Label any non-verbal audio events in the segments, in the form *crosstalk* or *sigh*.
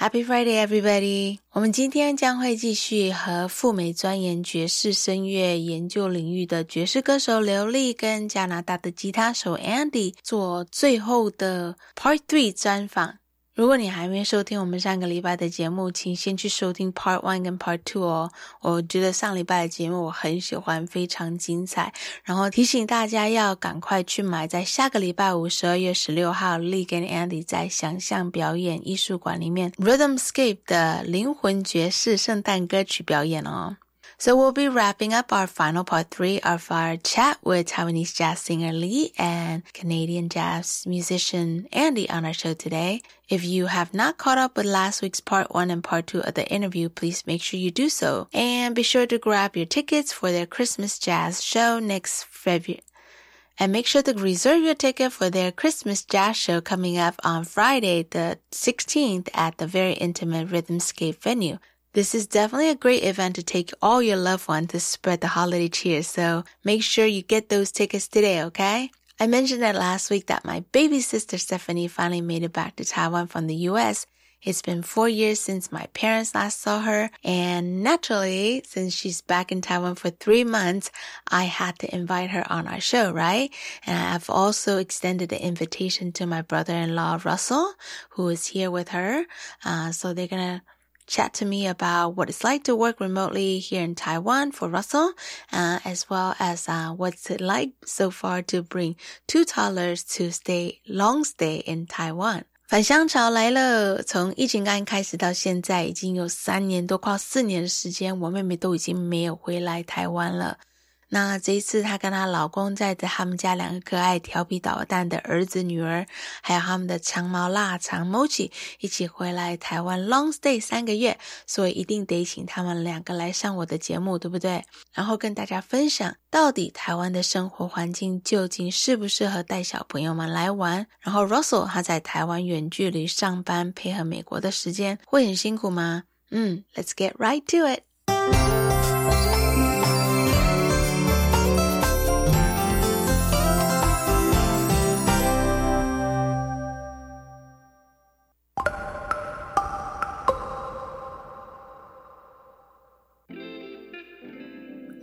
Happy Friday, everybody！我们今天将会继续和赴美钻研爵士声乐研究领域的爵士歌手刘丽跟加拿大的吉他手 Andy 做最后的 Part Three 专访。如果你还没收听我们上个礼拜的节目，请先去收听 Part One 跟 Part Two 哦。我觉得上礼拜的节目我很喜欢，非常精彩。然后提醒大家要赶快去买，在下个礼拜五十二月十六号，Lee 跟 Andy 在想象表演艺术馆里面 Rhythmscape 的灵魂爵士圣诞歌曲表演哦。So we'll be wrapping up our final part three of our chat with Taiwanese jazz singer Li and Canadian jazz musician Andy on our show today. If you have not caught up with last week's part one and part two of the interview, please make sure you do so. And be sure to grab your tickets for their Christmas jazz show next February. And make sure to reserve your ticket for their Christmas jazz show coming up on Friday, the 16th at the very intimate Rhythmscape venue. This is definitely a great event to take all your loved ones to spread the holiday cheer. So make sure you get those tickets today, okay? I mentioned that last week that my baby sister Stephanie finally made it back to Taiwan from the US. It's been four years since my parents last saw her. And naturally, since she's back in Taiwan for three months, I had to invite her on our show, right? And I've also extended the invitation to my brother-in-law, Russel, who is here with her. Uh, so they're to chat to me about what it's like to work remotely here in Taiwan for Russel, uh, as well as uh, what's it like so far to bring two toddlers to stay long stay in Taiwan. 返乡潮来了！从疫情刚开始到现在，已经有三年多，快四年的时间，我妹妹都已经没有回来台湾了。那这一次，她跟她老公带着他们家两个可爱、调皮捣蛋的儿子、女儿，还有他们的长毛腊肠 Mochi 一起回来台湾 long stay 三个月，所以一定得请他们两个来上我的节目，对不对？然后跟大家分享，到底台湾的生活环境究竟适不适合带小朋友们来玩？然后 Russell 他在台湾远距离上班，配合美国的时间，会很辛苦吗？嗯，Let's get right to it。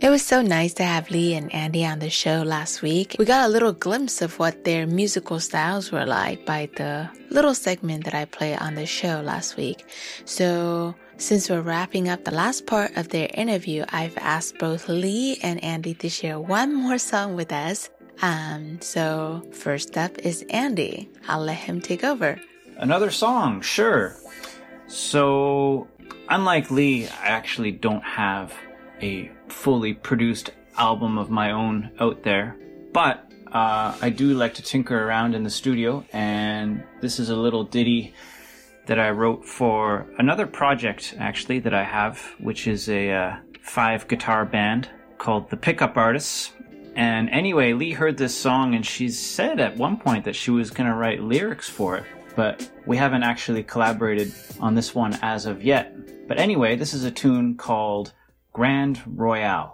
It was so nice to have Li and Andy on the show last week. We got a little glimpse of what their musical styles were like by the little segment that I played on the show last week. So, since we're wrapping up the last part of their interview, I've asked both Li and Andy to share one more song with us. Um, so first up is Andy. I'll let him take over. Another song, sure. So, unlike Li, I actually don't have a fully produced album of my own out there. But uh, I do like to tinker around in the studio, and this is a little ditty that I wrote for another project actually that I have, which is a uh, five guitar band called the Pickup Artists. And anyway, Li heard this song and she said at one point that she was going to write lyrics for it, but we haven't actually collaborated on this one as of yet. But anyway, this is a tune called Grand Royale.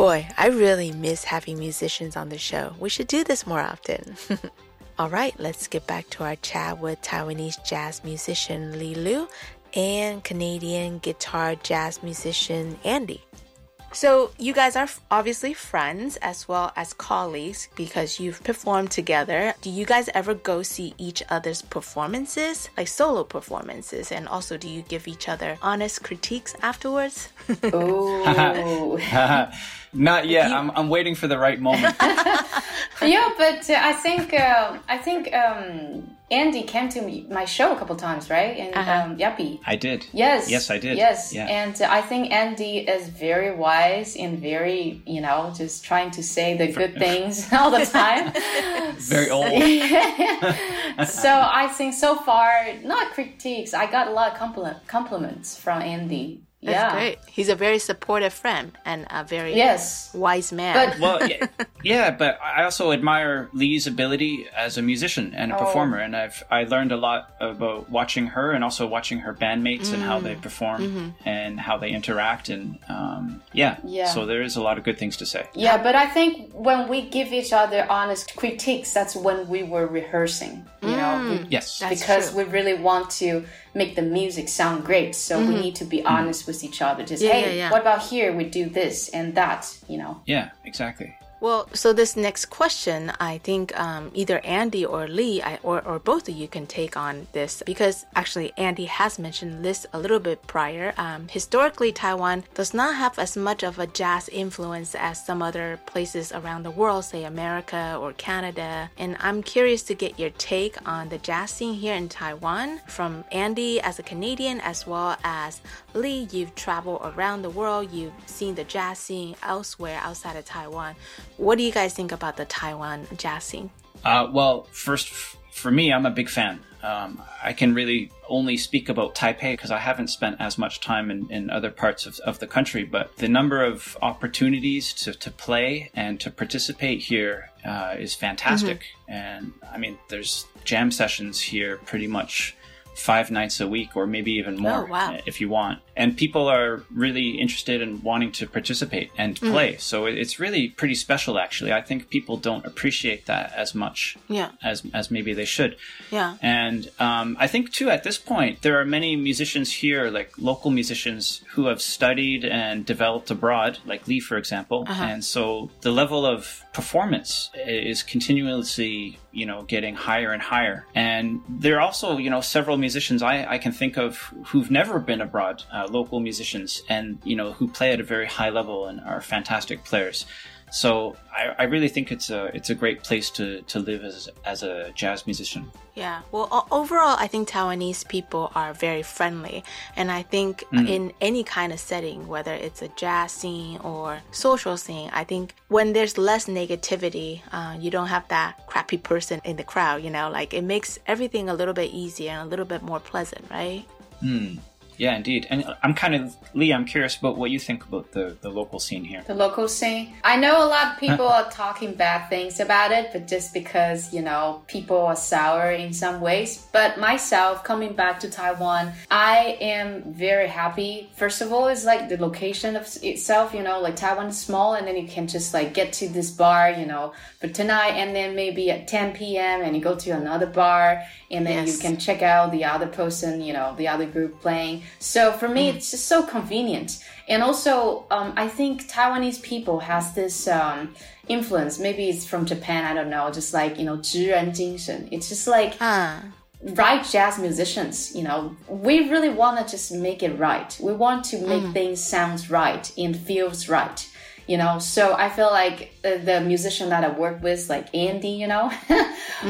Boy, I really miss having musicians on the show. We should do this more often. *laughs* All right, let's get back to our chat with Taiwanese jazz musician Li Liu and Canadian guitar jazz musician Andy. So, you guys are obviously friends as well as colleagues because you've performed together. Do you guys ever go see each other's performances, like solo performances? And also, do you give each other honest critiques afterwards? *laughs* Oh. *laughs* Not yet. I'm, I'm waiting for the right moment. *laughs* yeah, but uh, I think uh, I think um, Andy came to me, my show a couple times, right? And Uh-huh. um, Yappy. I did. Yes. Yes, I did. Yes. Yeah. And uh, I think Andy is very wise and very, you know, just trying to say the good things *laughs* all the time. *laughs* Very *laughs* old. so I think so far, not critiques. I got a lot of compliment, compliments from Andy. That's yeah. great. He's a very supportive friend and a very Yes. wise man. But well, yeah, *laughs* yeah, but I also admire Li's ability as a musician and a Oh. performer, and I've I learned a lot about watching her and also watching her bandmates and how they perform and how they interact, and um, yeah, Yeah. So there is a lot of good things to say. Yeah, but I think when we give each other honest critiques, that's when we were rehearsing. You know, we- mm. Yes, That's because true. we really want to make the music sound great. So we mm-hmm. need to be honest with each other. Just Yeah, hey, yeah, yeah. what about here? We do this and that. You know. yeah, exactly. Well, so this next question, I think um, either Andy or Li, I, or, or both of you can take on this because actually Andy has mentioned this a little bit prior. Um, historically, Taiwan does not have as much of a jazz influence as some other places around the world, say America or Canada. And I'm curious to get your take on the jazz scene here in Taiwan from Andy as a Canadian as well as Li. You've traveled around the world, you've seen the jazz scene elsewhere outside of Taiwan. What do you guys think about the Taiwan jazz scene? Uh, well, first, for me, I'm a big fan. Um, I can really only speak about Taipei because I haven't spent as much time in, in other parts of, of the country. But the number of opportunities to, to play and to participate here uh, is fantastic. And I mean, there's jam sessions here pretty much five nights a week or maybe even more Oh, wow. if you want. And people are really interested in wanting to participate and play. So it's really pretty special, actually. I think people don't appreciate that as much Yeah, as as maybe they should. yeah. And um, I think too at this point there are many musicians here, like local musicians, who have studied and developed abroad, like Lee, for example. And so the level of performance is continuously, you know, getting higher and higher. And there are also, you know, several musicians I, I can think of who've never been abroad, uh, local musicians, and you know, who play at a very high level and are fantastic players. So I, I really think it's a it's a great place to, to live as as a jazz musician. Yeah. Well, overall, I think Taiwanese people are very friendly. And I think in any kind of setting, whether it's a jazz scene or social scene, I think when there's less negativity, uh, you don't have that crappy person in the crowd, you know, like it makes everything a little bit easier and a little bit more pleasant, right? Yeah, indeed. And I'm kind of Li. I'm curious about what you think about the the local scene here. the local scene. I know a lot of people *laughs* are talking bad things about it, but just because, you know, people are sour in some ways. But myself, coming back to Taiwan, I am very happy. First of all, it's like the location of itself, you know, like Taiwan is small and then you can just like get to this bar, you know, for tonight and then maybe at 10 p.m. and you go to another bar and then Yes. you can check out the other person, you know, the other group playing. So for me, it's just so convenient. And also, um, I think Taiwanese people has this um, influence. Maybe it's from Japan. I don't know. Just like you know, 职人精神. It's just like Ah, right jazz musicians. You know, we really want to just make it right. We want to make things sounds right and feels right. You know, so I feel like uh, the musician that I work with, like Andy, you know, *laughs*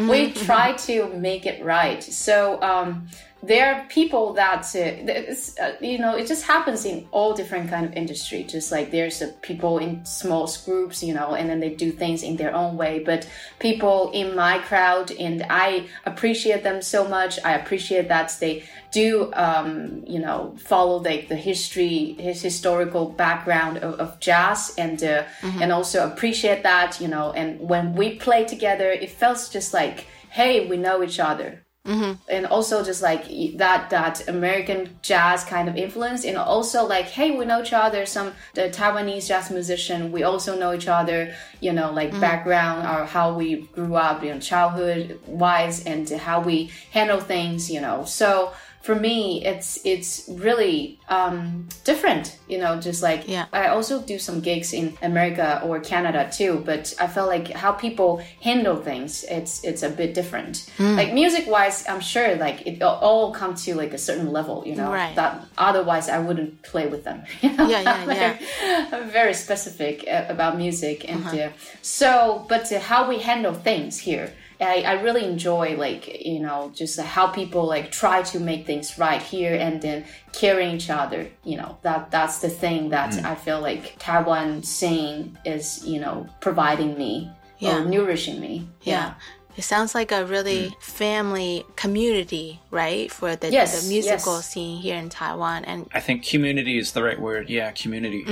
we try to make it right. So um, there are people that uh, it's, uh, you know it just happens in all different kind of industry. Just like there's uh, people in small groups, you know, and then they do things in their own way. But people in my crowd, and I appreciate them so much. I appreciate that they do, um, you know, follow like the history, his historical background of, of jazz, and uh, and also appreciate that, you know. And when we play together, it feels just like, hey, we know each other Mm-hmm. and also just like that that American jazz kind of influence, and also like hey, we know each other. Some the Taiwanese jazz musician, we also know each other. You know, like mm-hmm. background or how we grew up, you know, childhood wise, and how we handle things. You know, so for me it's it's really um, different you know just like Yeah. i also do some gigs in america or canada too but i felt like how people handle things it's it's a bit different Hmm. like music wise i'm sure like it all- come to like a certain level you know Right. that otherwise i wouldn't play with them *laughs* you know? Yeah, yeah, yeah. I'm very specific uh, about music and Uh-huh. uh, so but uh, how we handle things here I, I really enjoy like you know just how people like try to make things right here and then caring each other you know that that's the thing that Mm. I feel like Taiwan scene is you know providing me Yeah. or nourishing me Yeah. It sounds like a really family community, right? For the, Yes, the musical yes. scene here in Taiwan and I think community is the right word. Yeah, community.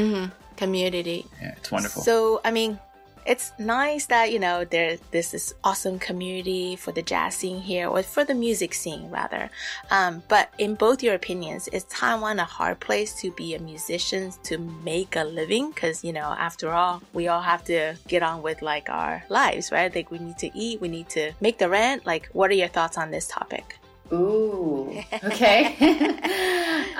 community. Yeah, it's wonderful. So, I mean, it's nice that, you know, there's this, this awesome community for the jazz scene here, or for the music scene, rather. Um, but in both your opinions, is Taiwan a hard place to be a musician to make a living? Because, you know, after all, we all have to get on with like our lives, right? Like we need to eat, we need to make the rent. Like, what are your thoughts on this topic? Ooh, *laughs* okay. *laughs*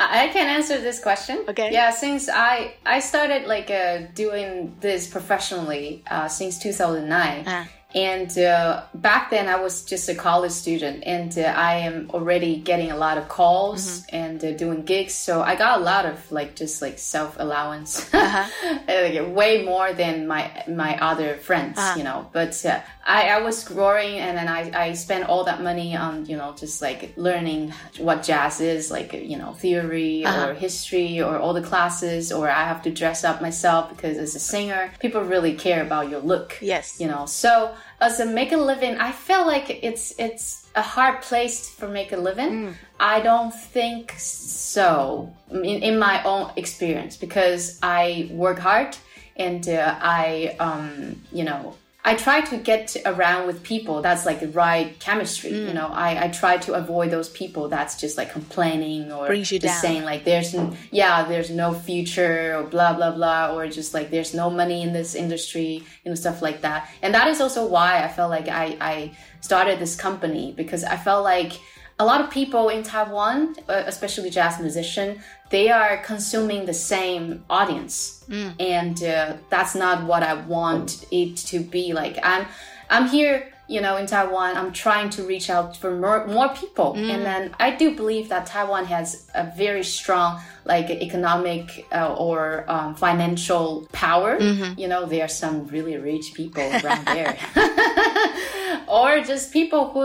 I can answer this question. Okay. Yeah, since I I started like uh, doing this professionally uh, since 2009. Ah. And uh, back then, I was just a college student, and uh, I am already getting a lot of calls and uh, doing gigs. So I got a lot of like just like self allowance, *laughs* like way more than my my other friends, you know. But uh, I, I was growing, and then I, I spent all that money on you know just like learning what jazz is, like you know theory or history or all the classes, or I have to dress up myself because as a singer, people really care about your look Yes. you know so as a make a living i feel like it's it's a hard place for make a living. I don't think so in, in my own experience because i work hard and uh, i um you know I try to get around with people that's like the right chemistry. You mm. know, I, I try to avoid those people that's just like complaining or Brings you just down. saying like there's n- yeah there's no future or blah blah blah or just like there's no money in this industry you know stuff like that and that is also why i felt like i i started this company because i felt like a lot of people in taiwan uh, especially jazz musician they are consuming the same audience. And uh, that's not what i want it to be. Like i'm i'm here you know in taiwan. I'm trying to reach out for more, more people. And then i do believe that taiwan has a very strong like economic uh, or um, financial power. You know there are some really rich people around there *laughs* *laughs* or just people who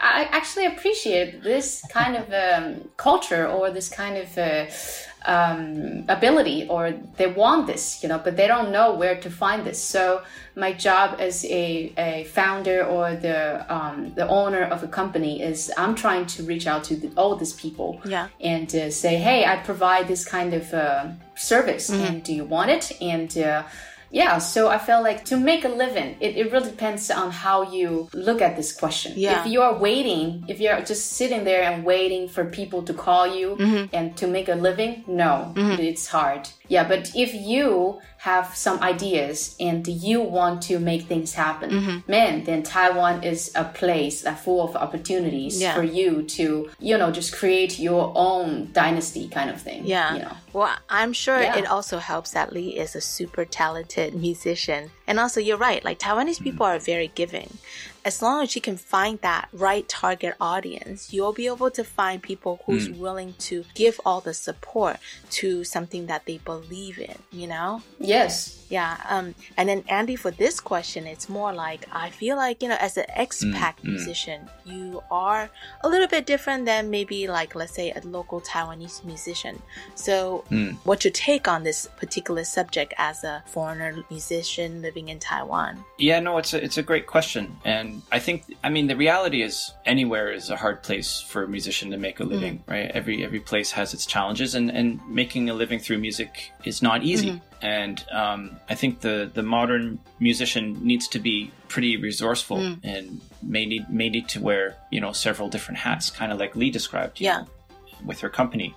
I actually appreciate this kind of um, culture or this kind of uh, um, ability or they want this, you know, but they don't know where to find this. So my job as a, a founder or the um, the owner of a company is I'm trying to reach out to the, all these people Yeah. and uh, say, hey, I provide this kind of uh, service, and do you want it? And uh, yeah, so I felt like to make a living, it, it really depends on how you look at this question. Yeah. If you are waiting, if you're just sitting there and waiting for people to call you mm-hmm. and to make a living, no, mm-hmm. it's hard. Yeah, but if you have some ideas and you want to make things happen, mm-hmm. man, then Taiwan is a place that full of opportunities Yeah. for you to, you know, just create your own dynasty kind of thing. Yeah. You know. Well, I'm sure Yeah. it also helps that Li is a super talented musician. And also, you're right, like Taiwanese mm-hmm. people are very giving. As long as you can find that right target audience, you'll be able to find people who's hmm. willing to give all the support to something that they believe in, you know? Yes. Yeah. Um, and then Andy, for this question, it's more like I feel like you know, as an expat mm, mm. musician, you are a little bit different than maybe like let's say a local Taiwanese musician. So, mm. what's your take on this particular subject as a foreigner musician living in Taiwan? Yeah, no, it's a, it's a great question, and And I think, I mean, the reality is anywhere is a hard place for a musician to make a living, right? Every every place has its challenges, and and making a living through music is not easy. Mm-hmm. And um, I think the the modern musician needs to be pretty resourceful and may need may need to wear you know several different hats, kind of like Li described. Yeah. know, with her company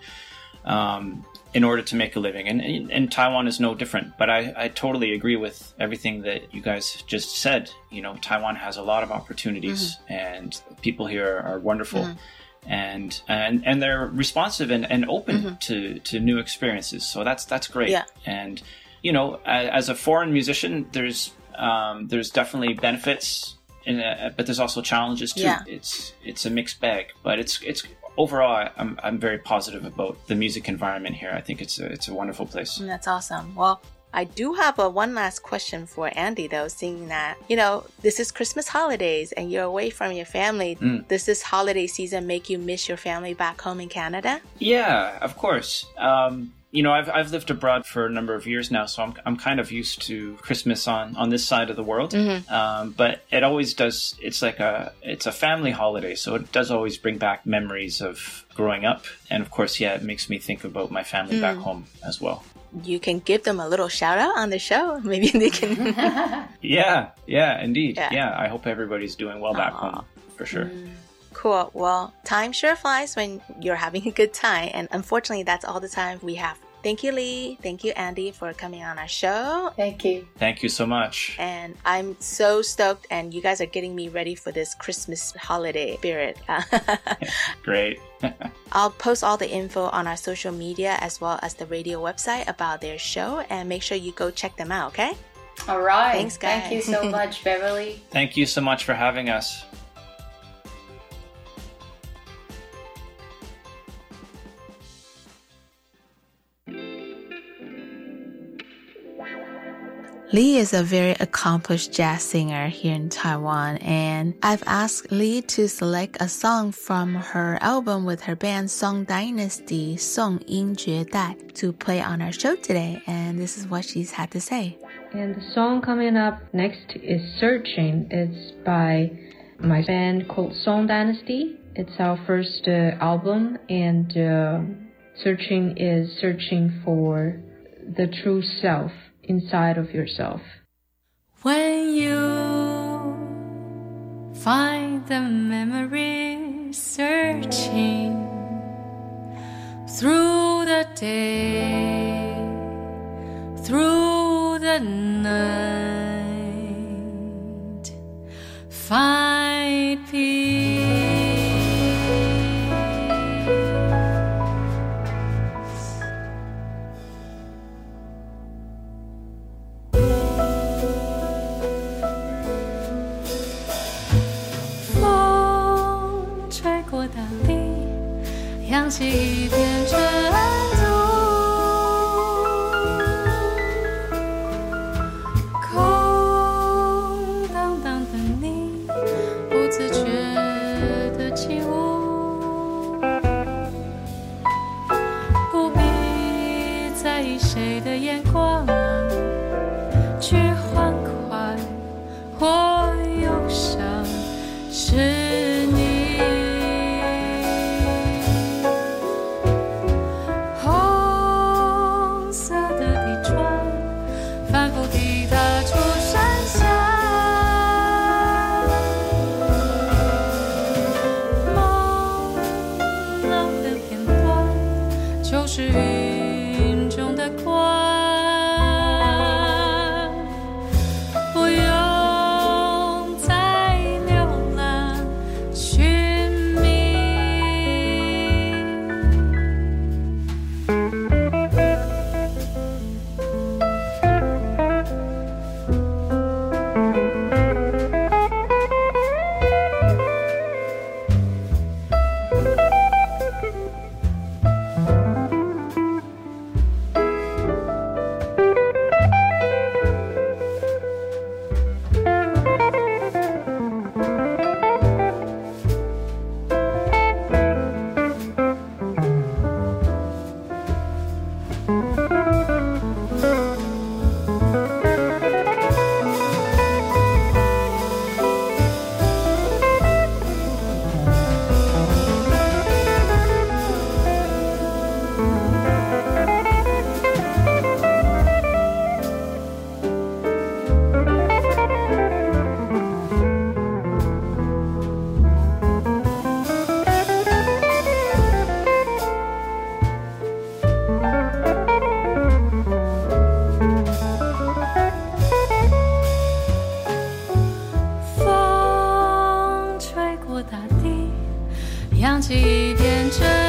um, in order to make a living. And, and, and Taiwan is no different. But I, I totally agree with everything that you guys just said. You know, Taiwan has a lot of opportunities, and people here are wonderful. And, and and they're responsive and, and open to, to new experiences. So that's that's great. Yeah. And you know, as a foreign musician, there's um, there's definitely benefits, a, but there's also challenges too. Yeah. It's it's a mixed bag, but it's it's overall I'm I'm very positive about the music environment here. I think it's a it's a wonderful place. That's awesome. Well, I do have a one last question for Andy though, seeing that, you know, this is Christmas holidays and you're away from your family. Does this holiday season make you miss your family back home in Canada? Yeah, of course. Um, you know, I've I've lived abroad for a number of years now, so I'm I'm kind of used to Christmas on on this side of the world. Um, but it always does. It's like a it's a family holiday, so it does always bring back memories of growing up, and of course, yeah, it makes me think about my family back home as well. You can give them a little shout out on the show. *laughs* Maybe they can. *laughs* Yeah, yeah, indeed. Yeah. Yeah, I hope everybody's doing well back Aw. home for sure. Mm. cool. Well, time sure flies when you're having a good time. And unfortunately, that's all the time we have. Thank you, Li. Thank you, Andy, for coming on our show. Thank you. Thank you so much. And I'm so stoked, and you guys are getting me ready for this Christmas holiday spirit. *laughs* Great. *laughs* I'll post all the info on our social media as well as the radio website about their show, and make sure you go check them out, okay? All right. Thanks, guys. Thank you so *laughs* much, Beverly. Thank you so much for having us. Li is a very accomplished jazz singer here in Taiwan, and I've asked Li to select a song from her album with her band Song Dynasty, Song Yin Jue Dai, to play on our show today, and this is what she's had to say. And the song coming up next is Searching. It's by my band called Song Dynasty. It's our first uh, album, and uh, Searching is searching for the true self inside of yourself. When you find the memories searching through the day, through the night, find peace. see 大地扬起一片尘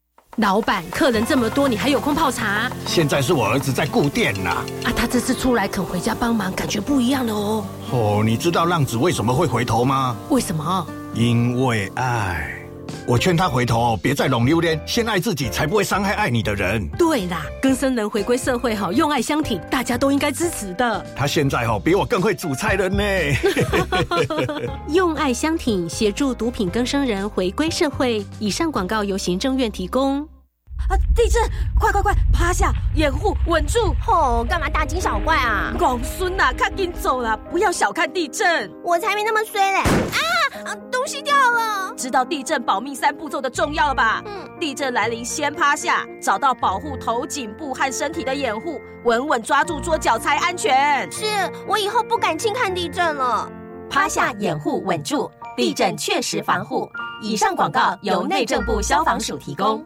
老板，客人这么多，你还有空泡茶？现在是我儿子在顾店呐、啊，他这次出来肯回家帮忙，感觉不一样了哦。哦，你知道浪子为什么会回头吗？为什么？因为爱。我劝他回头，别再拢榴莲，先爱自己，才不会伤害爱你的人。对啦，更生人回归社会好，用爱相挺，大家都应该支持的。他现在哦，比我更会煮菜了呢。*laughs* 用爱相挺，协助毒品更生人回归社会。以上广告由行政院提供。啊！地震！快快快，趴下，掩护，稳住！哦，干嘛大惊小怪啊？公孙呐，看紧走啦！不要小看地震，我才没那么衰嘞！啊啊，东西掉了！知道地震保命三步骤的重要了吧？嗯，地震来临先趴下，找到保护头、颈部和身体的掩护，稳稳抓住桌角才安全。是我以后不敢轻看地震了。趴下，掩护，稳住，地震确实防护。以上广告由内政部消防署提供。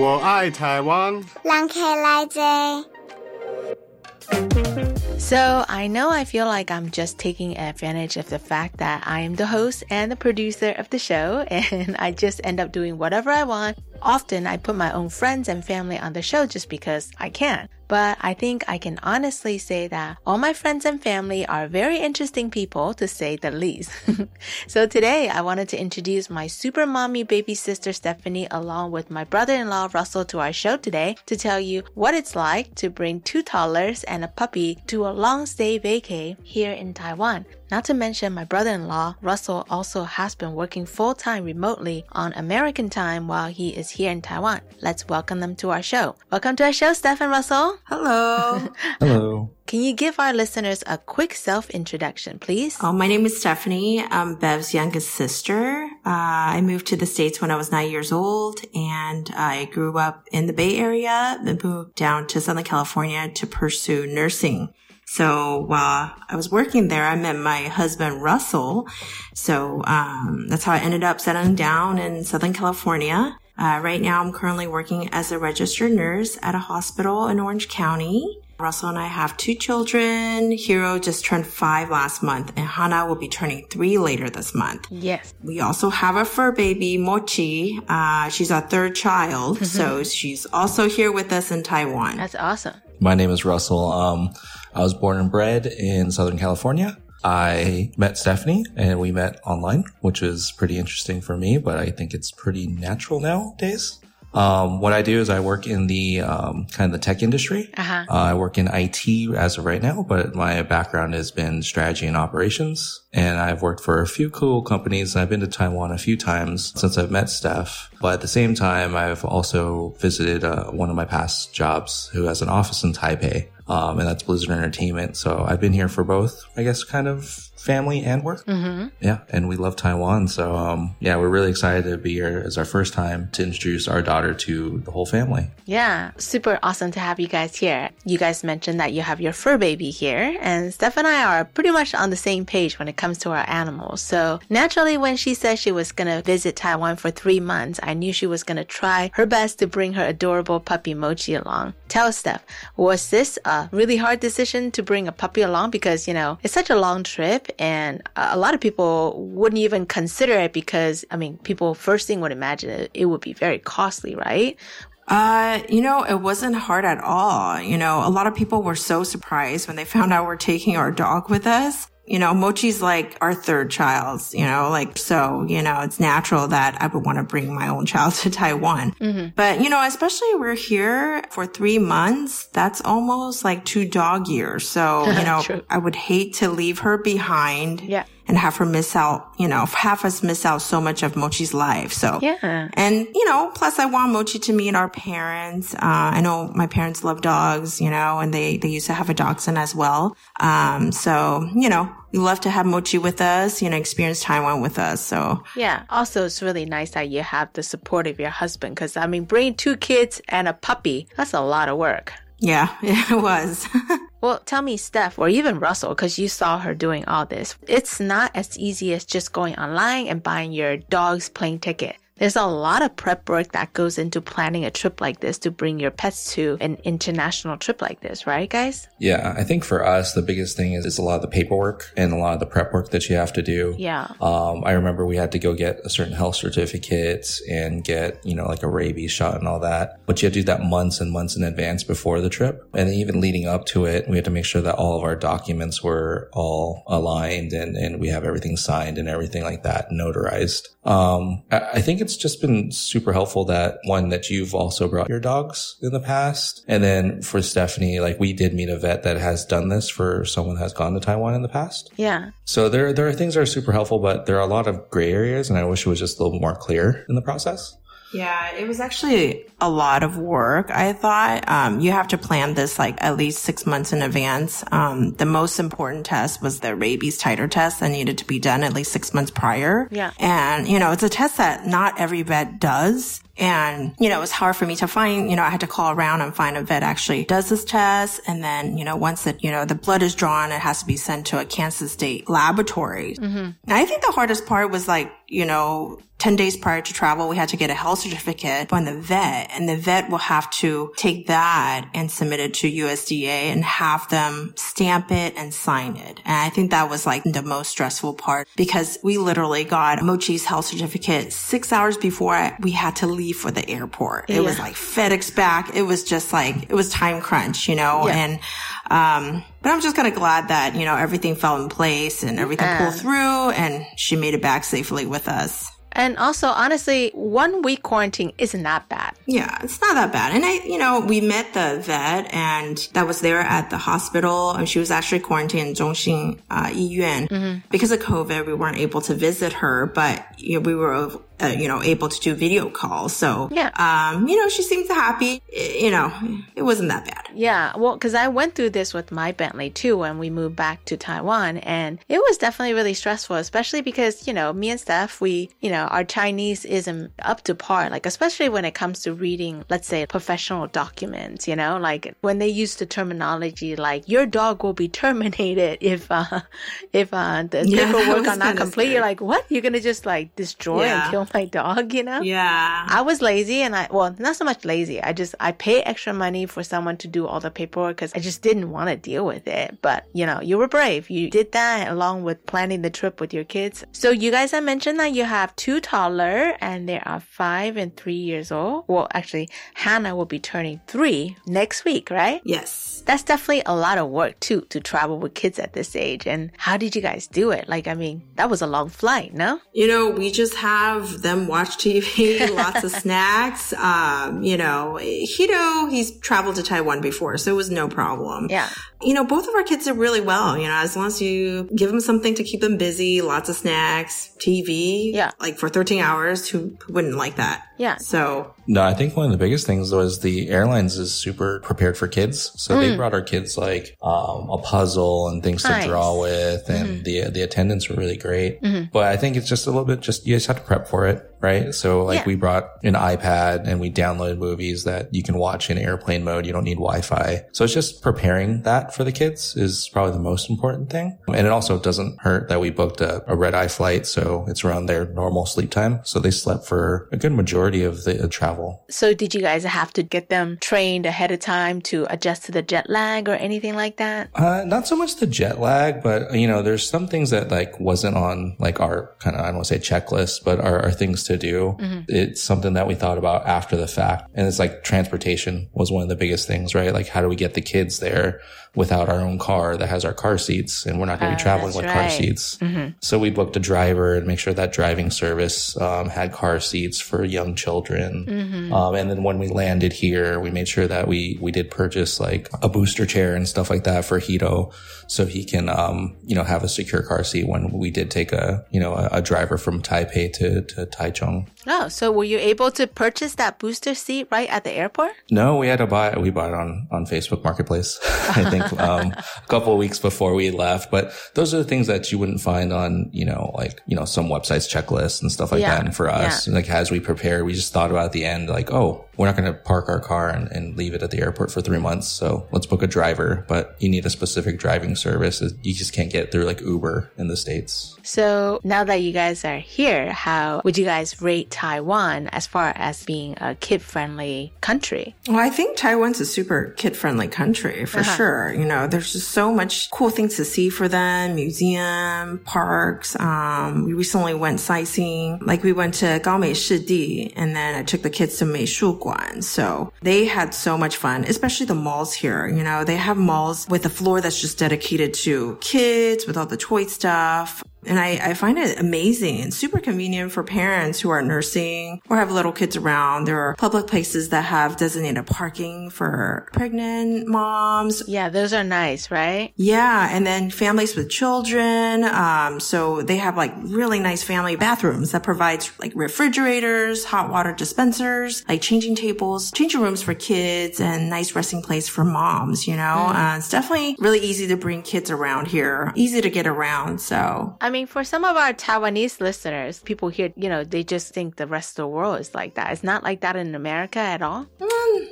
我爱台湾，兰克来着。So, I know I feel like I'm just taking advantage of the fact that I am the host and the producer of the show, *laughs* and I just end up doing whatever I want. Often, I put my own friends and family on the show just because I can. But I think I can honestly say that all my friends and family are very interesting people, to say the least. *laughs* so today, I wanted to introduce my super mommy baby sister Stephanie along with my brother-in-law Russel to our show today to tell you what it's like to bring two toddlers and a puppy to a long stay vacay here in Taiwan. Not to mention my brother-in-law Russel also has been working full-time remotely on American time while he is here in Taiwan. Let's welcome them to our show. Welcome to our show, Steph and Russel. Hello. *laughs* Hello. Can you give our listeners a quick self-introduction, please? Oh, my name is Stephanie. I'm Bev's youngest sister. Uh, I moved to the States when I was nine years old and I grew up in the Bay Area, then moved down to Southern California to pursue nursing. So while I was working there, I met my husband, Russel. So, um, that's how I ended up settling down in Southern California. Uh, right now I'm currently working as a registered nurse at a hospital in Orange County. Russel and I have two children. Hero just turned five last month and Hana will be turning three later this month. Yes. We also have a fur baby, Mochi. Uh, she's our third child. so she's also here with us in Taiwan. That's awesome. My name is Russel. Um, I was born and bred in Southern California. I met Stephanie and we met online, which was pretty interesting for me, but I think it's pretty natural nowadays. Um, what I do is I work in the um, kind of the tech industry. Uh-huh. Uh, I work in IT as of right now, but my background has been strategy and operations. And I've worked for a few cool companies. I've been to Taiwan a few times since I've met Steph. But at the same time, I've also visited uh, one of my past jobs who has an office in Taipei. Um, and that's Blizzard Entertainment. So I've been here for both, I guess, kind of family and work. Mm-hmm. Yeah, and we love Taiwan. So, um, yeah, we're really excited to be here as our first time to introduce our daughter to the whole family. Yeah, super awesome to have you guys here. You guys mentioned that you have your fur baby here, and Steph and I are pretty much on the same page when it comes to our animals. So, naturally, when she said she was going to visit Taiwan for three months, I knew she was going to try her best to bring her adorable puppy Mochi along. Tell Steph, was this a really hard decision to bring a puppy along? Because, you know, it's such a long trip and a lot of people wouldn't even consider it because I mean people first thing would imagine it, it would be very costly, right? Uh, you know, it wasn't hard at all. You know, a lot of people were so surprised when they found out we're taking our dog with us. You know, Mochi's like our third child, you know, like, so, you know, it's natural that I would want to bring my own child *laughs* to Taiwan. Mm-hmm. But, you know, especially we're here for three months, that's almost like two dog years. So, *laughs* you know, I would hate to leave her behind. Yeah. And have her miss out, you know, have us miss out so much of Mochi's life. So, yeah. And, you know, plus I want Mochi to meet our parents. Uh, I know my parents love dogs, you know, and they, they used to have a dachshund as well. Um, so, you know, we love to have Mochi with us, you know, experience Taiwan with us. So, yeah. Also, it's really nice that you have the support of your husband because, I mean, bringing two kids and a puppy, that's a lot of work. Yeah, *laughs* it was. *laughs* well, tell me, Steph, or even Russel, because you saw her doing all this. It's not as easy as just going online and buying your dog's plane ticket. There's a lot of prep work that goes into planning a trip like this to bring your pets to an international trip like this, right, guys? Yeah, I think for us, the biggest thing is, is a lot of the paperwork and a lot of the prep work that you have to do. Yeah. Um, I remember we had to go get a certain health certificate and get, you know, like a rabies shot and all that. But you had to do that months and months in advance before the trip. And even leading up to it, we had to make sure that all of our documents were all aligned and, and we have everything signed and everything like that notarized. Um, I, I think it's just been super helpful that one that you've also brought your dogs in the past. And then for Stephanie, like we did meet a vet that has done this for someone that has gone to Taiwan in the past. Yeah. So there, there are things that are super helpful, but there are a lot of gray areas and I wish it was just a little more clear in the process. Yeah, it was actually a lot of work. I thought, um, you have to plan this like at least six months in advance. Um, the most important test was the rabies titer test that needed to be done at least six months prior. Yeah. And, you know, it's a test that not every vet does. And, you know, it was hard for me to find, you know, I had to call around and find a vet actually does this test. And then, you know, once it, you know, the blood is drawn, it has to be sent to a Kansas state laboratory. Mm-hmm. I think the hardest part was like, you know, 10 days prior to travel, we had to get a health certificate from the vet and the vet will have to take that and submit it to USDA and have them stamp it and sign it. And I think that was like the most stressful part because we literally got Mochi's health certificate six hours before we had to leave for the airport. It was like FedEx back. It was just like, it was time crunch, you know, Yeah. and, um, but I'm just kind of glad that, you know, everything fell in place and everything Yeah. pulled through and she made it back safely with us. And also, honestly, one week quarantine isn't that bad. Yeah, it's not that bad. And I, you know, we met the vet and that was there at the hospital and she was actually quarantined in Zhongxin uh, 医院. Because of COVID, we weren't able to visit her, but you know, we were, uh, you know, able to do video calls. So, Yeah. um, you know, she seems happy. I- You know, it wasn't that bad. Yeah, well, because I went through this with my Bentley too when we moved back to Taiwan, and it was definitely really stressful, especially because, you know, me and Steph, we, you know, our Chinese isn't up to par, like, especially when it comes to reading, let's say, professional documents, you know, like when they use the terminology like, your dog will be terminated *laughs* if, uh, if, uh, the Yeah, *laughs* paperwork are not complete. You're like, what? You're gonna just like destroy Yeah. and kill my dog, you know? Yeah. I was lazy and I, well, not so much lazy. I just, I pay extra money for someone to do all the paperwork because I just didn't want to deal with it. But, you know, you were brave. You did that along with planning the trip with your kids. So you guys have mentioned that you have two toddler and they are five and three years old. Well, actually, Hannah will be turning three next week, right? Yes. That's definitely a lot of work too, to travel with kids at this age. And how did you guys do it? Like, I mean, that was a long flight, no? You know, we just have of them watch TV, *laughs* lots of snacks. Um, you know, Hito, he's traveled to Taiwan before, so it was no problem. Yeah. You know, both of our kids did really well, you know, as long as you give them something to keep them busy, lots of snacks, TV. Yeah. Like for 13 hours, who, who wouldn't like that? Yeah. So No, I think one of the biggest things was the airlines is super prepared for kids. So they Mm. brought our kids like um, a puzzle and things Nice. to draw with, and Mhm. the the attendants were really great. Mhm. But I think it's just a little bit just you just have to prep for it, right? So like Yeah. we brought an iPad and we downloaded movies that you can watch in airplane mode. You don't need Wi-Fi. So it's just preparing that for the kids is probably the most important thing. And it also doesn't hurt that we booked a, a red eye flight, so it's around their normal sleep time. So they slept for a good majority of the uh, travel. So did you guys have to get them trained ahead of time to adjust to the jet lag or anything like that? Uh, not so much the jet lag, but you know, there's some things that like wasn't on like our kind of I don't want to say checklist, but are, are things to do. Mhm. It's something that we thought about after the fact, and it's like transportation was one of the biggest things, right? Like how do we get the kids there without our own car that has our car seats, and we're not going to Ah, be traveling that's with car right. seats. Mhm. So we booked a driver and make sure that driving service um, had car seats for young children. Mhm. Um, and then when we landed here, we made sure that we we did purchase like a booster chair and stuff like that for Hito, so he can um, you know have a secure car seat when we did take a you know a, a driver from Taipei to to Taichung. Oh, so were you able to purchase that booster seat right at the airport? No, we had to buy it. We bought it on, on Facebook Marketplace, *laughs* I think, *laughs* um, a couple of weeks before we left. But those are the things that you wouldn't find on, you know, like, you know, some websites checklists and stuff like Yeah, that. And for us, yeah. like, as we prepare, we just thought about at the end, like, oh, we're not going to park our car and, and leave it at the airport for three months. So let's book a driver, but you need a specific driving service. You just can't get through like Uber in the States. So now that you guys are here, how would you guys rate Taiwan as far as being a kid friendly country? Well, I think Taiwan's a super kid friendly country for Uh-huh. sure. You know, there's just so much cool things to see for them, museum, parks. Um, we recently went sightseeing. Like we went to Gaomei Shidi and then I took the kids to Meishu Guan. So they had so much fun, especially the malls here. You know, they have malls with a floor that's just dedicated to kids with all the toy stuff. And I, I find it amazing and super convenient for parents who are nursing or have little kids around. There are public places that have designated parking for pregnant moms. Yeah, those are nice, right? Yeah. And then families with children. Um, so they have like really nice family bathrooms that provides like refrigerators, hot water dispensers, like changing tables, changing rooms for kids and nice resting place for moms, you know? Mm. Uh, it's definitely really easy to bring kids around here. Easy to get around. So I mean, for some of our Taiwanese listeners, people here, you know, they just think the rest of the world is like that. It's not like that in America at all.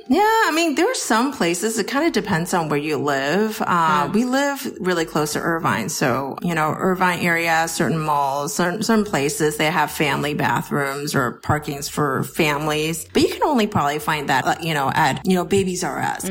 Yeah, I mean, there are some places. It kind of depends on where you live. Uh, We live really close to Irvine, so you know, Irvine area, certain malls, certain certain places they have family bathrooms or parkings for families. But you can only probably find that, uh, you know, at you know, Babies R Us.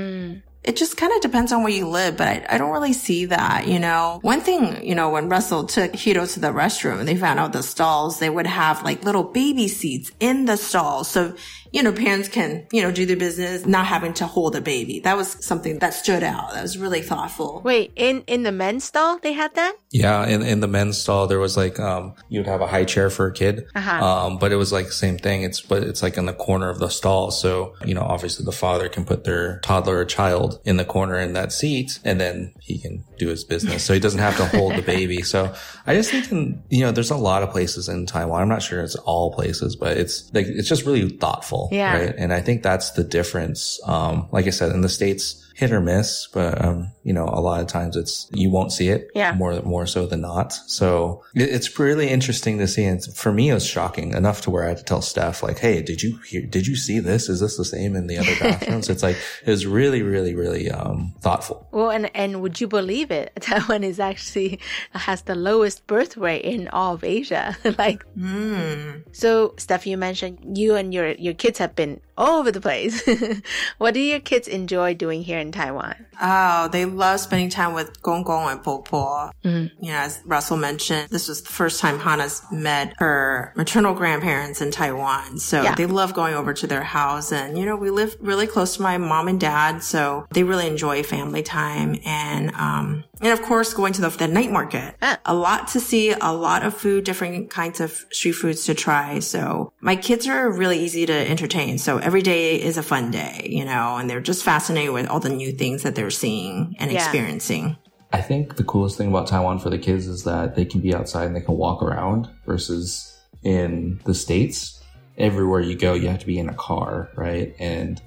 It just kind of depends on where you live, but I, I don't really see that, you know. One thing, you know, when Russel took Hito to the restroom, they found out the stalls, they would have like little baby seats in the stalls. So, you know, parents can, you know, do their business, not having to hold a baby. That was something that stood out. That was really thoughtful. Wait, in in the men's stall they had that? Yeah, in in the men's stall there was like um you would have a high chair for a kid. Uh-huh. Um but it was like the same thing. It's but it's like in the corner of the stall. So, you know, obviously the father can put their toddler or child in the corner in that seat and then he can do his business. So he doesn't have to hold the *laughs* baby. So I just think in, you know, there's a lot of places in Taiwan. I'm not sure it's all places, but it's like it's just really thoughtful. Yeah. Right. And I think that's the difference. Um, like I said, in the States, hit or miss, but, um, you know, a lot of times it's, you won't see it Yeah. more, more so than not. So it, it's really interesting to see. And for me, it was shocking enough to where I had to tell Steph, like, Hey, did you hear, did you see this? Is this the same in the other *laughs* bathrooms? it's like, it was really, really, really, um, thoughtful. Well, and and would you believe it? *laughs* Taiwan is actually has the lowest birth rate in all of Asia. *laughs* like, hmm. so Steph, you mentioned you and your your kids have been all over the place. *laughs* what do your kids enjoy doing here in Taiwan? Oh, they love spending time with Gong Gong and Po Po. Mhm. You know, as Russel mentioned, this was the first time Hannah's met her maternal grandparents in Taiwan. So Yeah. they love going over to their house. And, you know, we live really close to my mom and dad. So they really enjoy family time. And, um, And of course, going to the, the night market. A lot to see, a lot of food, different kinds of street foods to try. So my kids are really easy to entertain. So every day is a fun day, you know, and they're just fascinated with all the new things that they're seeing and Yeah. experiencing. I think the coolest thing about Taiwan for the kids is that they can be outside and they can walk around versus in the States. Everywhere you go, you have to be in a car, right? And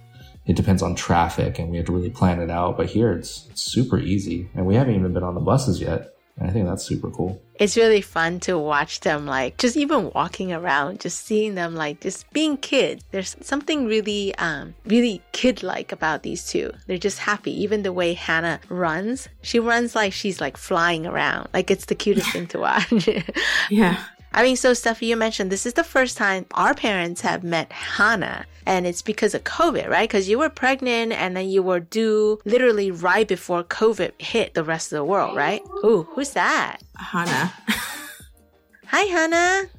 it depends on traffic and we have to really plan it out. But here it's, it's super easy and we haven't even been on the buses yet. And I think that's super cool. It's really fun to watch them, like just even walking around, just seeing them, like just being kids. There's something really, um, really kid like about these two. They're just happy. Even the way Hannah runs, she runs like she's like flying around. Like it's the cutest thing to watch. *laughs* yeah. I mean, so Steffi, you mentioned this is the first time our parents have met Hannah, and it's because of COVID, right? Because you were pregnant and then you were due literally right before COVID hit the rest of the world, right? Ooh, who's that? Hannah. *laughs* Hi, Hannah.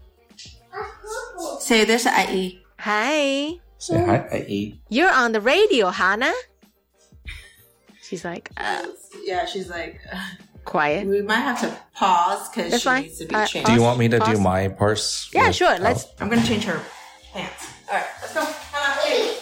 Say this, I Hi. Say hi, I eat. You're on the radio, Hannah. She's like, uh, Yeah, she's like, quiet. we might have to pause because she fine. needs to be Uh, changed. Do you want me to do my parse? Yeah, with- sure. oh. Let's. I'm going to change her pants. All right, let's go. Hannah, change.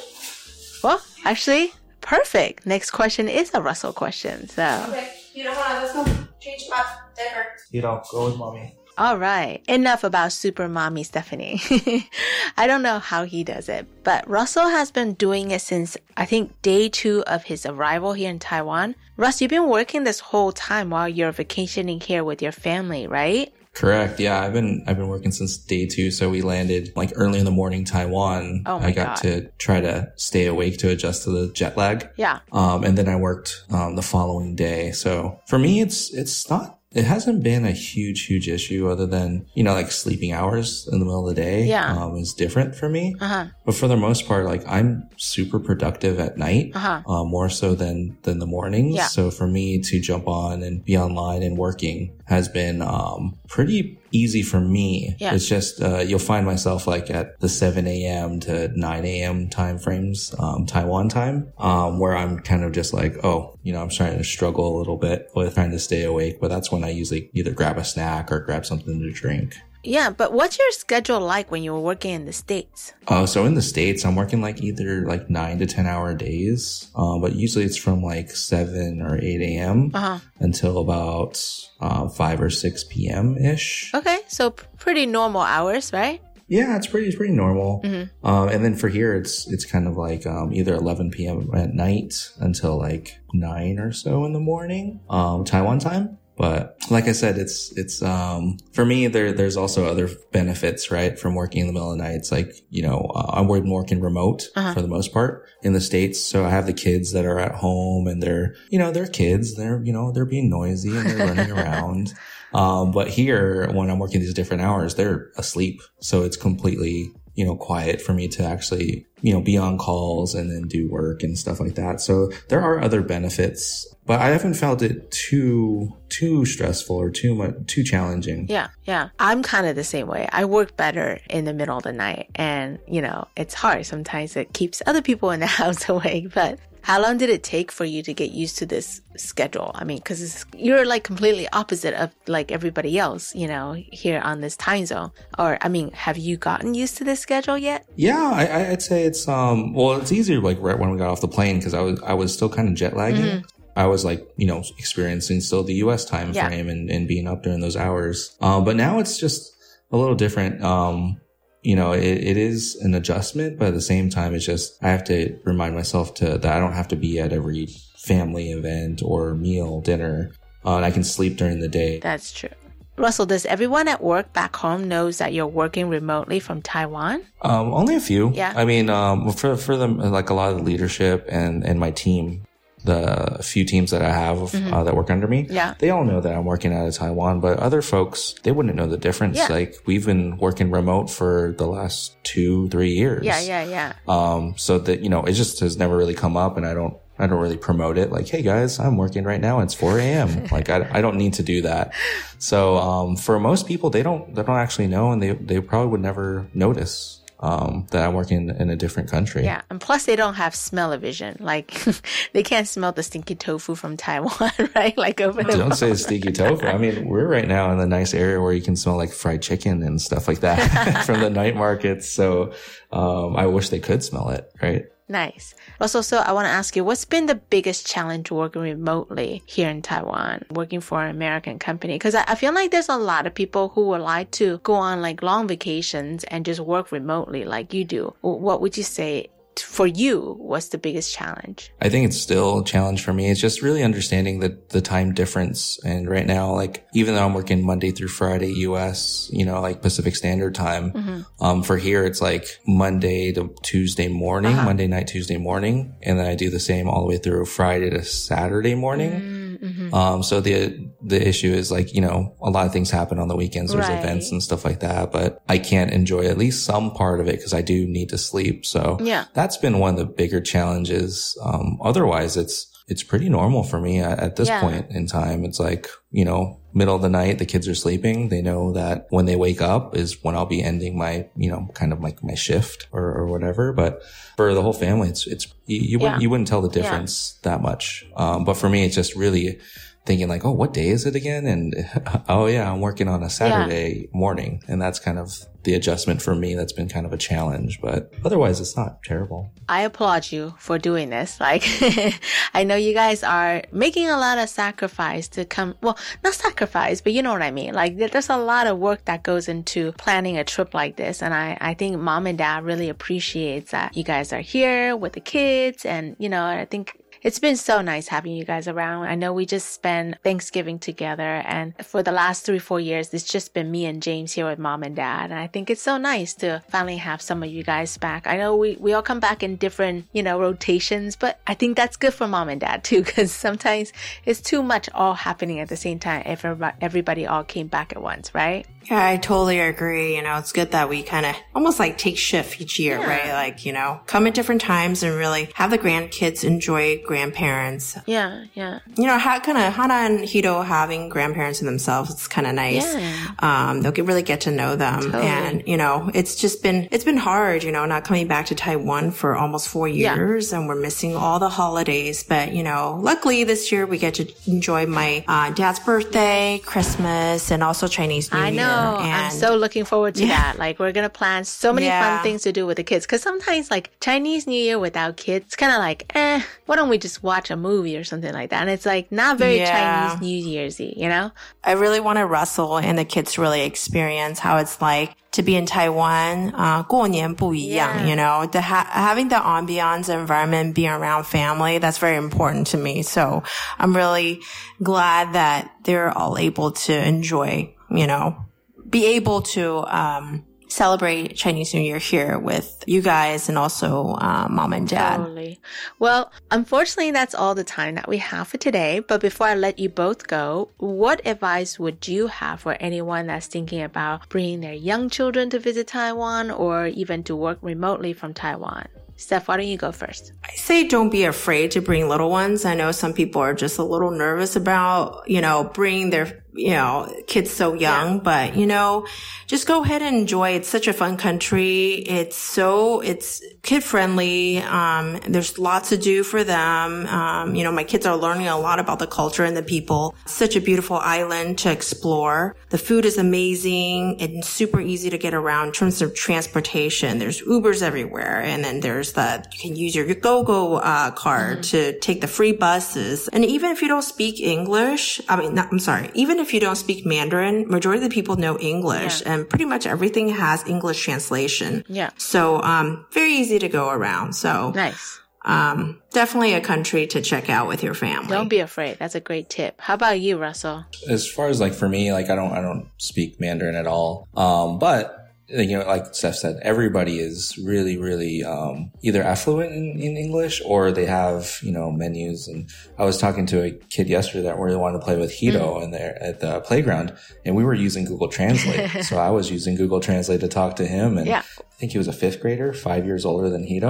Well, actually, perfect. Next question is a Russel question. So, Okay, you know what? Let's go. Change my diaper. You know, go with mommy. All right. Enough about Super Mommy Stephanie. *laughs* I don't know how he does it, but Russel has been doing it since I think day two of his arrival here in Taiwan. Russ, you've been working this whole time while you're vacationing here with your family, right? Correct. Yeah, I've been I've been working since day two. So we landed like early in the morning Taiwan. Oh my I got God. to try to stay awake to adjust to the jet lag. Yeah. Um, and then I worked um, the following day. So for me, it's it's not. It hasn't been a huge, huge issue other than, you know, like sleeping hours in the middle of the day Yeah. um, is different for me. Uh huh. But for the most part, like I'm super productive at night, Uh-huh. uh, more so than than the mornings. Yeah. So for me to jump on and be online and working has been um, pretty easy for me. Yeah. It's just uh, you'll find myself like at the 7 a.m. to 9 a.m. time frames, um, Taiwan time, um, where I'm kind of just like, oh, you know, I'm starting to struggle a little bit with trying to stay awake. But that's when I usually either grab a snack or grab something to drink. Yeah, but what's your schedule like when you were working in the States? Oh, so in the States, I'm working like either like nine to 10 hour days. Um, but usually it's from like 7 or 8 a.m. Uh huh. until about uh, 5 or 6 p.m. ish. Okay, so pretty normal hours, right? Yeah, it's pretty, it's pretty normal. Mhm. Um, and then for here, it's, it's kind of like, um, either 11 p.m. at night until like 9 or so in the morning, um, Taiwan time. But like I said, it's, it's, um, for me, there, there's also other benefits, right? From working in the middle of the night. It's like, you know, uh, I'm working, remote Uh-huh. for the most part in the States. So I have the kids that are at home and they're, you know, they're kids. They're, you know, they're being noisy and they're running *laughs* around. Um, but here, when I'm working these different hours, they're asleep. So it's completely, you know, quiet for me to actually, you know, be on calls and then do work and stuff like that. So there are other benefits, but I haven't felt it too, too stressful or too much, too challenging. Yeah, yeah. I'm kind of the same way. I work better in the middle of the night, and you know, it's hard. Sometimes it keeps other people in the *laughs* house awake. But how long did it take for you to get used to this schedule? I mean, because you're like completely opposite of like everybody else, you know, here on this time zone. Or, I mean, have you gotten used to this schedule yet? Yeah, I, I'd say it's um well, it's easier like right when we got off the plane because I was I was still kind of jet lagging. Mhm. I was like you know experiencing still the U.S. time Yeah. frame and, and being up during those hours. Um, but now it's just a little different. Um, you know, it, it is an adjustment, but at the same time, it's just I have to remind myself to that I don't have to be at every family event or meal dinner. Uh, and I can sleep during the day. That's true. Russel, does everyone at work back home knows that you're working remotely from Taiwan? Um, only a few. Yeah. I mean, um, for for them, like a lot of the leadership and and my team, the few teams that I have Mhm. uh, that work under me, Yeah. they all know that I'm working out of Taiwan. But other folks, they wouldn't know the difference. Yeah. Like we've been working remote for the last two, three years. Yeah, yeah, yeah. Um, so that you know, it just has never really come up, and I don't. I don't really promote it like, hey guys, I'm working right now. It's 4 a.m. *laughs* like I, I don't need to do that. So, um, for most people, they don't, they don't actually know and they, they probably would never notice. Um, that I work in in a different country. Yeah, and plus they don't have smell-o-vision. Like *laughs* they can't smell the stinky tofu from Taiwan, *laughs* right? Like over there. Don't say stinky tofu. I mean, we're right now in a nice area where you can smell like fried chicken and stuff like that *laughs* from the night markets. So um, I wish they could smell it, right? Nice. Also, so I want to ask you, what's been the biggest challenge working remotely here in Taiwan, working for an American company? Because I, I, feel like there's a lot of people who would like to go on like long vacations and just work remotely like you do. What would you say for you what's the biggest challenge? I think it's still a challenge for me. It's just really understanding the, the time difference. And right now, like, even though I'm working Monday through Friday US, you know, like Pacific Standard Time, mm-hmm. um, for here, it's like Monday to Tuesday morning, uh-huh. Monday night, Tuesday morning. And then I do the same all the way through Friday to Saturday morning. Mm-hmm. Um, so the, the issue is like, you know, a lot of things happen on the weekends. There's right. events and stuff like that, but I can't enjoy at least some part of it because I do need to sleep. So yeah, that's been one of the bigger challenges. Um, otherwise it's, it's pretty normal for me at, at this yeah. point in time. It's like, you know, middle of the night, the kids are sleeping. They know that when they wake up is when I'll be ending my, you know, kind of like my shift or, or whatever. But for the whole family, it's, it's, you, you yeah. wouldn't, you wouldn't tell the difference yeah. that much. Um, but for me, it's just really, thinking like, oh, what day is it again? And *laughs* oh yeah, I'm working on a Saturday yeah. morning. And that's kind of the adjustment for me. That's been kind of a challenge, but otherwise it's not terrible. I applaud you for doing this. Like, *laughs* I know you guys are making a lot of sacrifice to come, well, not sacrifice, but you know what I mean? Like there's a lot of work that goes into planning a trip like this. And I, I think mom and dad really appreciates that you guys are here with the kids. And, you know, I think it's been so nice having you guys around. I know we just spent Thanksgiving together and for the last three, four years, it's just been me and James here with mom and dad. And I think it's so nice to finally have some of you guys back. I know we, we all come back in different, you know, rotations, but I think that's good for mom and dad too, *laughs* because sometimes it's too much all happening at the same time if everybody all came back at once, right? Yeah, I totally agree. You know, it's good that we kind of almost like take shift each year, yeah. right? Like, you know, come at different times and really have the grandkids enjoy grandparents. Yeah, yeah. You know, how kind of Hana and Hito having grandparents in themselves, it's kind of nice. Yeah. Um, they'll get, really get to know them. Totally. And, you know, it's just been, it's been hard, you know, not coming back to Taiwan for almost four years yeah. and we're missing all the holidays. But, you know, luckily this year we get to enjoy my uh, dad's birthday, Christmas, and also Chinese New Year. Oh, I'm so looking forward to yeah. that. Like, we're going to plan so many yeah. fun things to do with the kids. Cause sometimes, like, Chinese New Year without kids, it's kind of like, eh, why don't we just watch a movie or something like that? And it's like not very yeah. Chinese New Year'sy, you know? I really want to Russel and the kids really experience how it's like to be in Taiwan, uh, yeah. you know, the ha- having the ambiance environment, being around family, that's very important to me. So I'm really glad that they're all able to enjoy, you know, be able to um, celebrate Chinese New Year here with you guys and also uh, mom and dad. Totally. Well, unfortunately, that's all the time that we have for today. But before I let you both go, what advice would you have for anyone that's thinking about bringing their young children to visit Taiwan or even to work remotely from Taiwan? Steph, why don't you go first? I say don't be afraid to bring little ones. I know some people are just a little nervous about, you know, bringing their you know, kids so young, yeah. but you know, just go ahead and enjoy. It's such a fun country. It's so, it's kid friendly. Um, there's lots to do for them. Um, you know, my kids are learning a lot about the culture and the people. Such a beautiful island to explore. The food is amazing and super easy to get around in terms of transportation. There's Ubers everywhere. And then there's the, you can use your GoGo, uh, card mm-hmm. to take the free buses. And even if you don't speak English, I mean, not, I'm sorry, even if if you don't speak Mandarin, majority of the people know English yeah. and pretty much everything has English translation. Yeah. So, um, very easy to go around. So. Nice. Um, definitely a country to check out with your family. Don't be afraid. That's a great tip. How about you, Russel? As far as like for me, like I don't, I don't speak Mandarin at all. Um, but you know, like Steph said, everybody is really, really um, either affluent in, in, English or they have, you know, menus. And I was talking to a kid yesterday that really wanted to play with Hito mm. in there at the playground, and we were using Google Translate. *laughs* so I was using Google Translate to talk to him, and yeah. I think he was a fifth grader, five years older than Hito.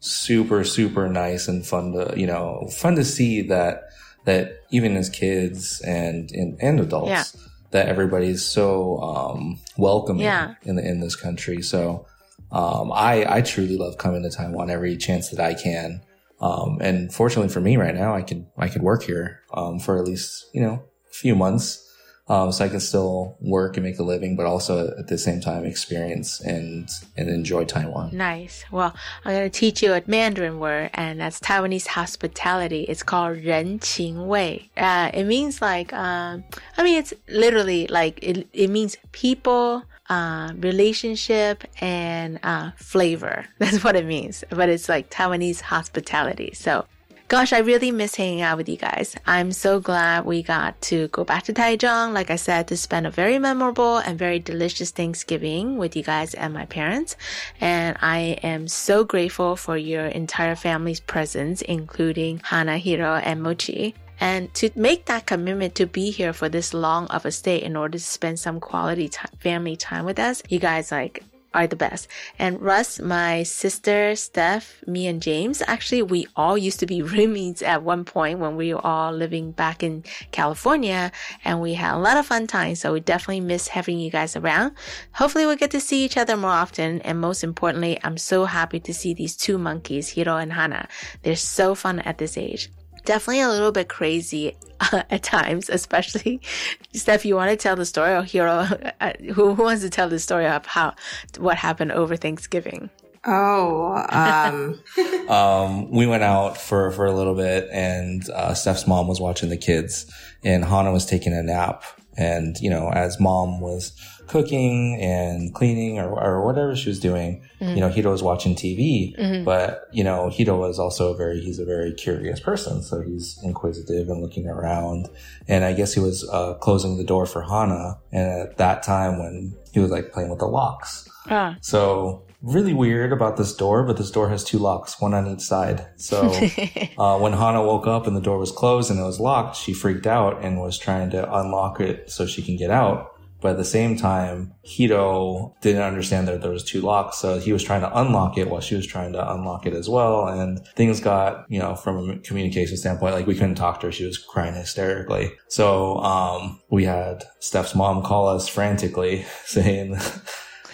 Super, super nice and fun to, you know, fun to see that that even as kids and and, and adults. Yeah that everybody's so um, welcoming yeah. in the, in this country. So Um, I, I truly love coming to Taiwan every chance that I can. Um, and fortunately for me right now, I could, I could work here, um, for at least, you know, a few months. Um, so I can still work and make a living, but also at the same time experience and, and enjoy Taiwan. Nice. Well, I'm going to teach you a Mandarin word, and that's Taiwanese hospitality. It's called 人情味. Uh, it means like, um, I mean, it's literally like, it, it means people, uh, relationship and uh, flavor. *laughs* That's what it means. But it's like Taiwanese hospitality. So Gosh, I really miss hanging out with you guys. I'm so glad we got to go back to Taichung, like I said, to spend a very memorable and very delicious Thanksgiving with you guys and my parents. And I am so grateful for your entire family's presence, including Hana, Hiro, and Mochi. And to make that commitment to be here for this long of a stay in order to spend some quality time, family time with us, you guys like are the best. And Russ, my sister, Steph, me and James, actually, we all used to be *laughs* roommates at one point when we were all living back in California and we had a lot of fun times. So we definitely miss having you guys around. Hopefully we'll get to see each other more often. And most importantly, I'm so happy to see these two monkeys, Hiro and Hana. They're so fun at this age definitely a little bit crazy uh, at times, especially *laughs* Steph. You want to tell the story, or Hiro, uh, who wants to tell the story of how what happened over Thanksgiving? Oh, um, *laughs* um, we went out for, for a little bit and, uh, Steph's mom was watching the kids and Hannah was taking a nap. And, you know, as mom was cooking and cleaning or, or whatever she was doing, Mm-hmm. you know, Hito was watching TV, Mhm. but, you know, Hito was also a very, he's a very curious person. So he's inquisitive and looking around. And I guess he was, uh, closing the door for Hana. And at that time when he was like playing with the locks. Ah. So really weird about this door, but this door has two locks, one on each side. So *laughs* uh, when Hana woke up and the door was closed and it was locked, she freaked out and was trying to unlock it so she can get out. But at the same time, Hito didn't understand that there was two locks, so he was trying to unlock it while she was trying to unlock it as well. And things got, you know, from a communication standpoint, like we couldn't talk to her; she was crying hysterically. So um, we had Steph's mom call us frantically, *laughs* saying.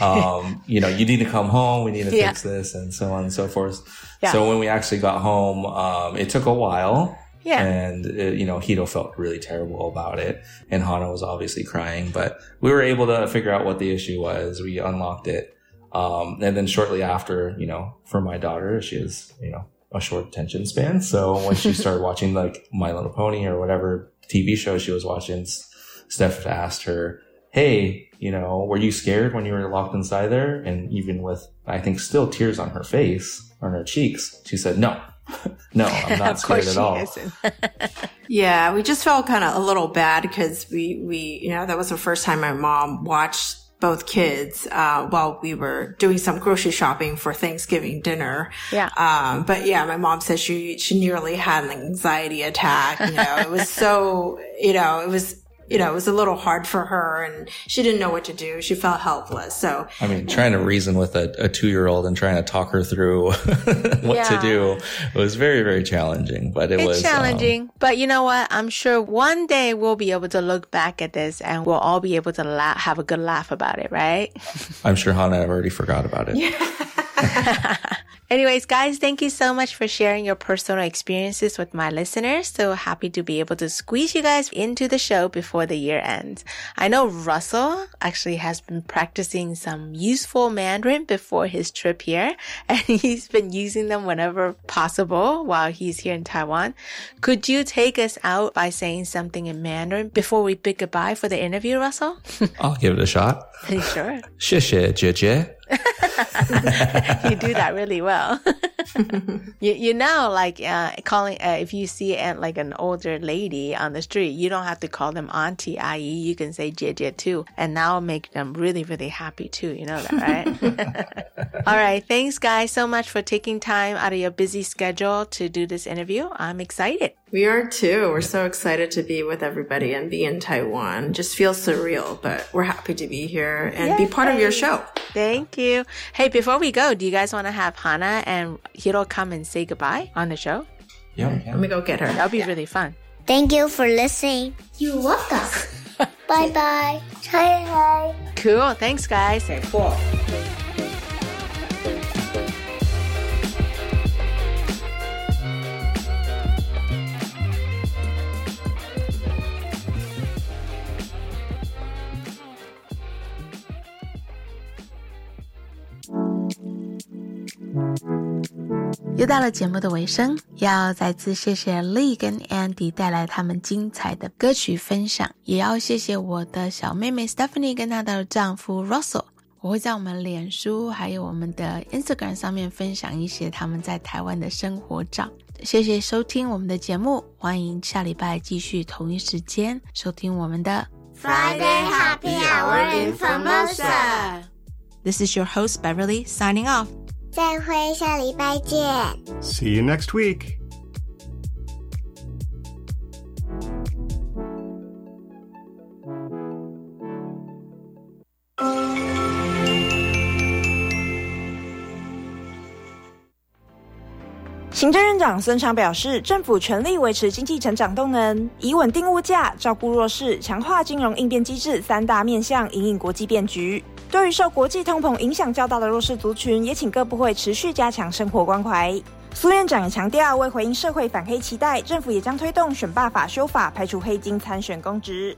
um, you know, you need to come home. We need to Yeah. fix this and so on and so forth. Yeah. So when we actually got home, um, it took a while. Yeah. And, uh, you know, Hito felt really terrible about it. And Hana was obviously crying, but we were able to figure out what the issue was. We unlocked it. Um, and then shortly after, you know, for my daughter, she has, you know, a short attention span. So when she *laughs* started watching like My Little Pony or whatever TV show she was watching, Steph asked her, Hey, you know, were you scared when you were locked inside there? And even with, I think, still tears on her face, on her cheeks, she said, no, *laughs* no, I'm not *laughs* of scared at all. *laughs* Yeah, we just felt kind of a little bad because we, we, you know, that was the first time my mom watched both kids, uh, while we were doing some grocery shopping for Thanksgiving dinner. Yeah. Um, but yeah, my mom said she, she nearly had an anxiety attack. You know, it was so, you know, it was, you know, it was a little hard for her and she didn't know what to do. She felt helpless. So I mean, trying to reason with a, a two year old and trying to talk her through *laughs* what Yeah. to do was very, very challenging, but it it's was um, challenging, but you know what? I'm sure one day we'll be able to look back at this and we'll all be able to laugh, have a good laugh about it, right? I'm sure Hana already forgot about it. *laughs* *laughs* Anyways, guys, thank you so much for sharing your personal experiences with my listeners. So happy to be able to squeeze you guys into the show before the year ends. I know Russel actually has been practicing some useful Mandarin before his trip here, *laughs* and he's been using them whenever possible while he's here in Taiwan. Could you take us out by saying something in Mandarin before we bid goodbye for the interview, Russel? *laughs* I'll give it a shot. Are you sure? 谢谢姐姐。*laughs* you do that really well. *laughs* you you know, like uh, calling uh, if you see uh, like an older lady on the street, you don't have to call them auntie, ayi. You can say 姐姐 too, and that will make them really really happy too. You know that, right? *laughs* All right, thanks guys so much for taking time out of your busy schedule to do this interview. I'm excited. we are too. We're so excited to be with everybody and be in Taiwan. Just feels surreal, but we're happy to be here and be part of your show. Thank you. Hey, before we go, do you guys want to have Hana and Hiro come and say goodbye on the show? Yeah, Let me go get her. That'll be really fun. Thank you for listening. You're welcome. bye bye. Hi hi. Cool. Thanks, guys. Cool. 又到了节目的尾声，要再次谢谢 Li 跟 Andy 带来他们精彩的歌曲分享，也要谢谢我的小妹妹 Stephanie 跟她的丈夫 Russel。我会在我们脸书还有我们的 Instagram 上面分享一些他们在台湾的生活照。谢谢收听我们的节目，欢迎下礼拜继续同一时间收听我们的 Friday Happy Hour in Formosa。This is your host Beverly signing off. 再会，下礼拜见。See you next week. 行政院长孙昌表示，政府全力维持经济成长动能，以稳定物价、照顾弱势、强化金融应变机制三大面向，引领国际变局。对于受国际通膨影响较大的弱势族群，也请各部会持续加强生活关怀。苏院长也强调，为回应社会反黑期待，政府也将推动选罢法修法，排除黑金参选公职。